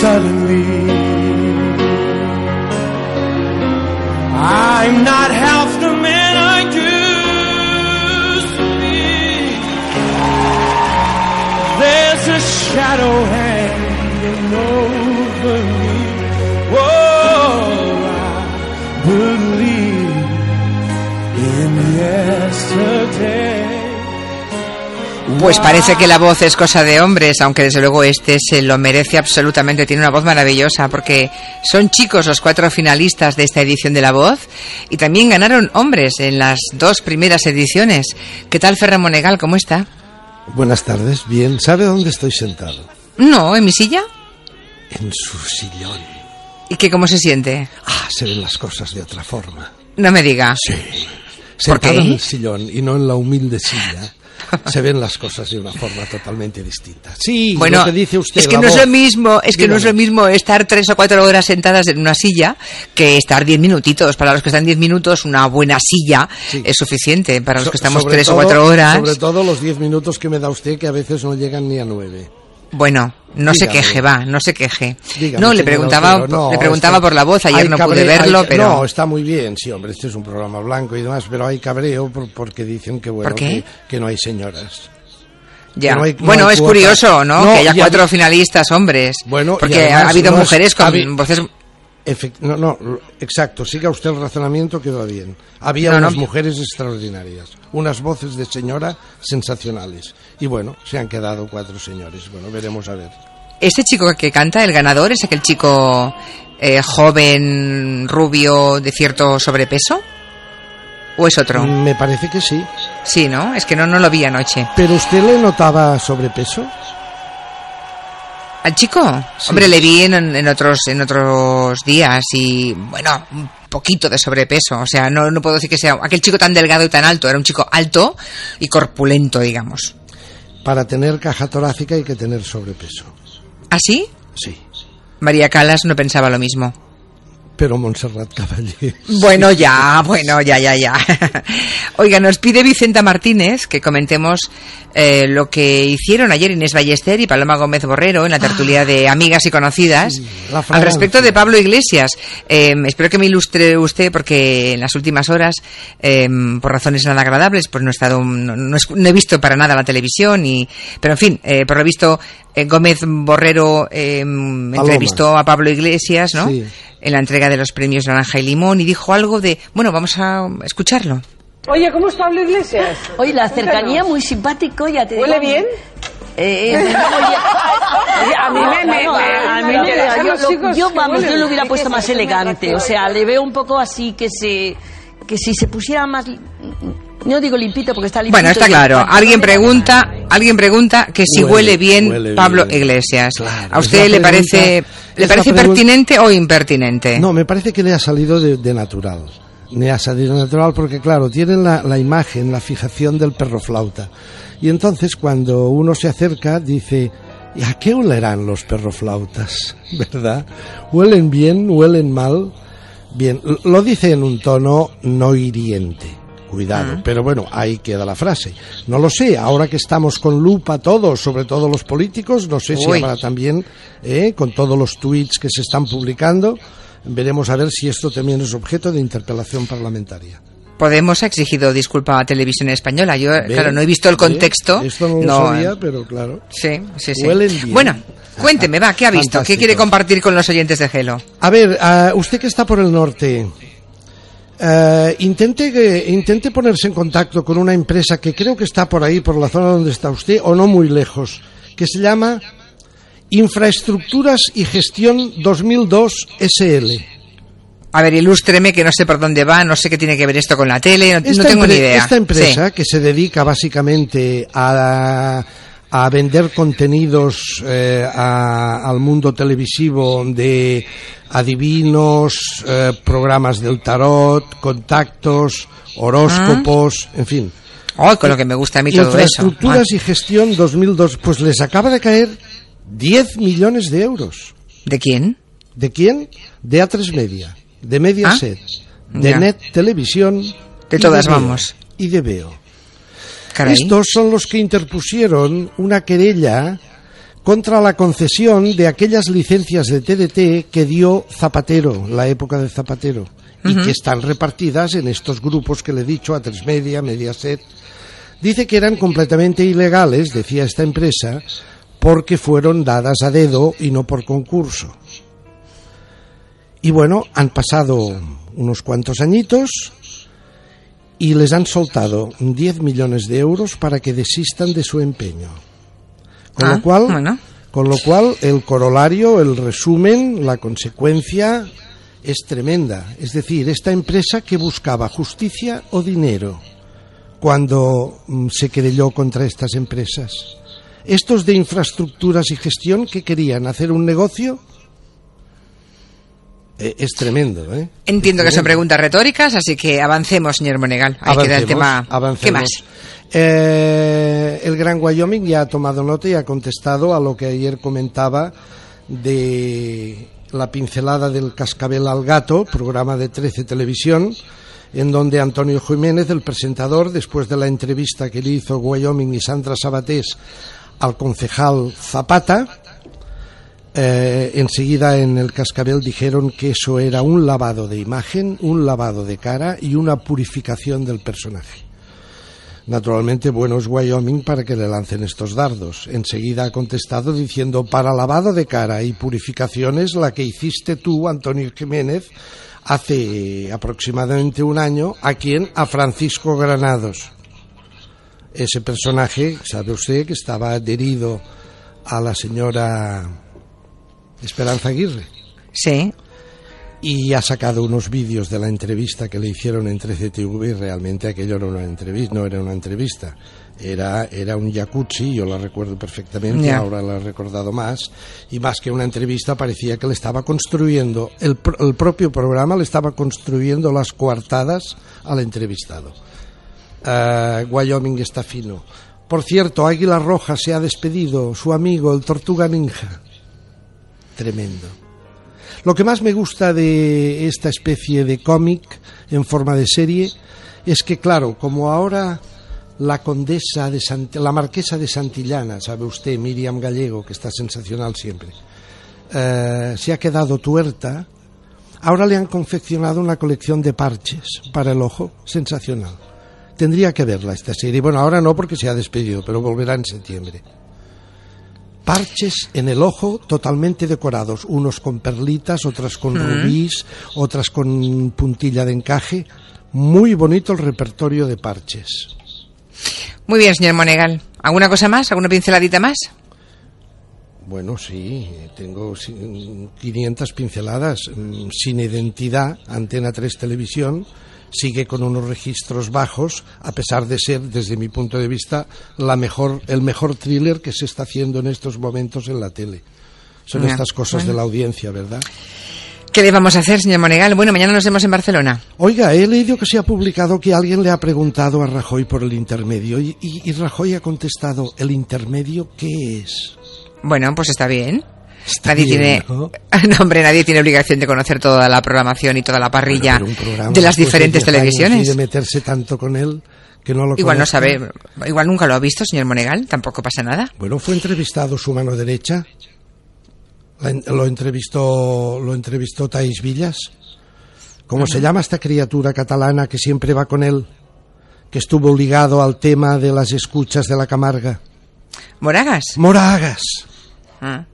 suddenly I'm not half the man I used to be. There's a shadow hanging over me. Pues parece que la voz es cosa de hombres, aunque desde luego este se lo merece absolutamente. Tiene una voz maravillosa porque son chicos los cuatro finalistas de esta edición de La Voz y también ganaron hombres en las dos primeras ediciones. ¿Qué tal Ferran Monegal? ¿Cómo está? Buenas tardes, bien. ¿Sabe dónde estoy sentado? No, en mi silla. En su sillón. ¿Y qué cómo se siente? Ah, se ven las cosas de otra forma. No me diga. Sí. ¿Por Sentado en el sillón y no en la humilde silla. Se ven las cosas de una forma totalmente distinta. Sí, Bueno, lo que dice usted. es que no es lo mismo, es que no es lo mismo estar tres o cuatro horas sentadas en una silla que estar diez minutitos. Para los que están diez minutos, una buena silla Sí. es suficiente. Para los que estamos tres todo- o cuatro horas, Sobre todo los diez minutos que me da usted, que a veces no llegan ni a nueve. Bueno, no se queje, va, no se queje. Dígame, no, le preguntaba, Otero, no, le preguntaba está- por la voz. Ayer no pude verlo, hay- pero No, está muy bien, sí, hombre, este es un programa blanco y demás, pero hay cabreo por- porque dicen que, bueno. Que, que no hay señoras. ya. no hay- bueno, es curioso, ¿no? No, que haya cuatro finalistas hombres. Bueno, porque además ha habido mujeres con voces. Efect- no, no, exacto, siga usted el razonamiento que va bien. Había No, no. unas mujeres extraordinarias, unas voces de señora sensacionales. Y bueno, se han quedado cuatro señores. Bueno, veremos a ver. Ese chico que canta, el ganador, es aquel chico eh, joven, rubio, de cierto sobrepeso. ¿O es otro? Me parece que sí. Sí, ¿no? Es que no, no lo vi anoche. ¿Pero usted le notaba sobrepeso? ¿Al chico? Sí. Hombre, le vi en, en otros en otros días y, bueno, un poquito de sobrepeso. O sea, no, no puedo decir que sea aquel chico tan delgado y tan alto. Era un chico alto y corpulento, digamos. Para tener caja torácica hay que tener sobrepeso. ¿Así? Sí. María Calas no pensaba lo mismo. Pero Montserrat Caballé. Bueno, ya, bueno, ya, ya, ya. Oiga, nos pide Vicenta Martínez que comentemos eh, lo que hicieron ayer Inés Ballester y Paloma Gómez Borrero en la tertulia de Amigas y Conocidas al respecto de Pablo Iglesias. Eh, espero que me ilustre usted porque en las últimas horas, eh, por razones nada agradables, pues no he estado, no, he visto para nada la televisión y, pero en fin, eh, por lo visto eh, Gómez Borrero eh, entrevistó a Pablo Iglesias, ¿no? Sí. En la entrega de los premios Naranja y Limón y dijo algo de, bueno, vamos a escucharlo. Oye, ¿cómo está Pablo Iglesias? Oye, la cercanía muy simpático, ya te digo. ¿Huele bien? Eh, eh, a mí me- me- a mí yo, lo- vamos, yo lo hubiera puesto más elegante. O sea, le veo un poco así que se que si se pusiera más no digo limpito porque está limpito. Bueno, está claro. Alguien pregunta, alguien pregunta que si huele, Huele, bien huele Pablo bien. Iglesias. Claro, ¿A usted le parece pregunta- le parece pregunta- pertinente o impertinente? No, me parece que le ha salido de, de natural. Le ha salido natural porque, claro, tienen la, la imagen, la fijación del perro flauta. Y entonces, cuando uno se acerca, dice, ¿y a qué olerán los perroflautas? ¿Verdad? ¿Huelen bien? ¿Huelen mal? Bien, lo dice en un tono no hiriente. Cuidado, pero bueno, ahí queda la frase. No lo sé, ahora que estamos con lupa todos, sobre todo los políticos, no sé si habrá también, eh, con todos los tweets que se están publicando, veremos a ver si esto también es objeto de interpelación parlamentaria. Podemos ha exigido disculpa a Televisión Española. Yo, claro, no he visto el contexto. Esto no lo No, sabía, eh, pero claro. Sí, sí, sí. Bien. Bueno, cuénteme, va, ¿qué ha visto? ¿Qué quiere compartir con los oyentes de Gelo? A ver, ah, usted que está por el norte, eh, intente, que- intente ponerse en contacto con una empresa que creo que está por ahí, por la zona donde está usted, o no muy lejos, que se llama Infraestructuras y Gestión 2002 SL. A ver, ilústreme que no sé por dónde va, no sé qué tiene que ver esto con la tele, no, no tengo ni idea. Esta empresa Sí. que se dedica básicamente a, a vender contenidos eh, a- al mundo televisivo de adivinos, eh, programas del tarot, contactos, horóscopos, en fin. Ay, con lo que me gusta a mí todo eso. Infraestructuras y gestión 2002, pues les acaba de caer 10 millones de euros. Ah, ¿De quién? ¿De quién? De A3 Media, de Mediaset, de Ya. Net Televisión. De y todas Veo, vamos. Y de Veo. Caray. Estos son los que interpusieron una querella contra la concesión de aquellas licencias de TDT que dio Zapatero, la época de Zapatero, y que están repartidas en estos grupos que le he dicho, a tres Media, Mediaset. Dice que eran completamente ilegales, decía esta empresa, porque fueron dadas a dedo y no por concurso. Y bueno, han pasado unos cuantos añitos y les han soltado 10 millones de euros para que desistan de su empeño. Con, Ah, lo cual, bueno. con lo cual, el corolario, el resumen, la consecuencia es tremenda. Es decir, esta empresa que buscaba justicia o dinero cuando mm, se querelló contra estas empresas. Estos de infraestructuras y gestión que querían hacer un negocio es tremendo, ¿eh? Entiendo Es que son preguntas retóricas, así que avancemos, señor Monegal. Ahí queda el Avancemos, tema. ¿Qué avancemos. más? Eh, el Gran Wyoming ya ha tomado nota y ha contestado a lo que ayer comentaba de la pincelada del cascabel al gato, programa de 13 Televisión, en donde Antonio Jiménez, el presentador, después de la entrevista que le hizo Wyoming y Sandra Sabatés al concejal Zapata, eh, enseguida en el cascabel dijeron que eso era un lavado de imagen, un lavado de cara y una purificación del personaje. Naturalmente, bueno es Wyoming para que le lancen estos dardos. Enseguida ha contestado diciendo, para lavado de cara y purificaciones, la que hiciste tú, Antonio Jiménez, hace aproximadamente un año, ¿a quién? A Francisco Granados. Ese personaje, sabe usted, que estaba adherido a la señora Esperanza Aguirre Sí. y ha sacado unos vídeos de la entrevista que le hicieron en 13TV y realmente aquello era una entrevista, no era una entrevista, era, era un jacuzzi, yo la recuerdo perfectamente, ahora la he recordado más, y más que una entrevista parecía que le estaba construyendo, el, el propio programa le estaba construyendo las coartadas al entrevistado. Eh, Wyoming está fino. Por cierto, Águila Roja se ha despedido, su amigo, el Tortuga Ninja. Tremendo. Lo que más me gusta de esta especie de cómic en forma de serie es que, claro, como ahora la condesa de Sant- la marquesa de Santillana, sabe usted, Miriam Gallego, que está sensacional siempre, eh, se ha quedado tuerta, ahora le han confeccionado una colección de parches para el ojo, sensacional. Tendría que verla esta serie. Bueno, ahora no porque se ha despedido, pero volverá en septiembre parches en el ojo totalmente decorados, unos con perlitas, otras con rubíes, otras con puntilla de encaje. Muy bonito el repertorio de parches. Muy bien, señor Monegal. ¿Alguna cosa más? ¿Alguna pinceladita más? Bueno, sí, tengo ci- 500 pinceladas mm, sin identidad. Antena 3 Televisión sigue con unos registros bajos, a pesar de ser, desde mi punto de vista, la mejor, el mejor thriller que se está haciendo en estos momentos en la tele. Son estas cosas bueno. de la audiencia, ¿verdad? ¿Qué le vamos a hacer, señor Monegal? Bueno, mañana nos vemos en Barcelona. Oiga, he leído que se ha publicado que alguien le ha preguntado a Rajoy por el intermedio y, y- y Rajoy ha contestado, ¿el intermedio qué es? Bueno, pues está bien. Está nadie bien, tiene, ¿no? no, hombre, nadie tiene obligación de conocer toda la programación y toda la parrilla de las diferentes 10 años televisiones. Y de meterse tanto con él que no lo Igual no sabe, igual nunca lo ha visto, señor Monegal, tampoco pasa nada. Bueno, fue entrevistado su mano derecha. Lo entrevistó, lo entrevistó Thais Villas. ¿Cómo se llama esta criatura catalana que siempre va con él? Que estuvo ligado al tema de las escuchas de la Camarga. ¿Moragas? Moragas. Ah.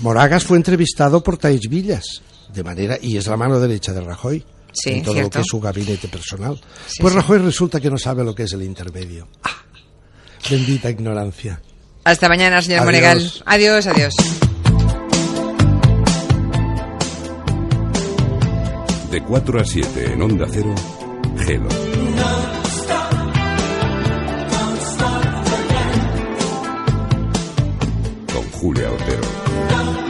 Moragas fue entrevistado por Thais Villas, de manera, y es la mano derecha de Rajoy, Sí, en todo cierto. lo que es su gabinete personal. Sí, pues sí. Rajoy resulta que no sabe lo que es el intermedio. Ah, bendita ignorancia. Hasta mañana, señor Adiós. Monegal. Adiós, adiós. De 4 a 7 en Onda Cero, Gelo. Julia Otero.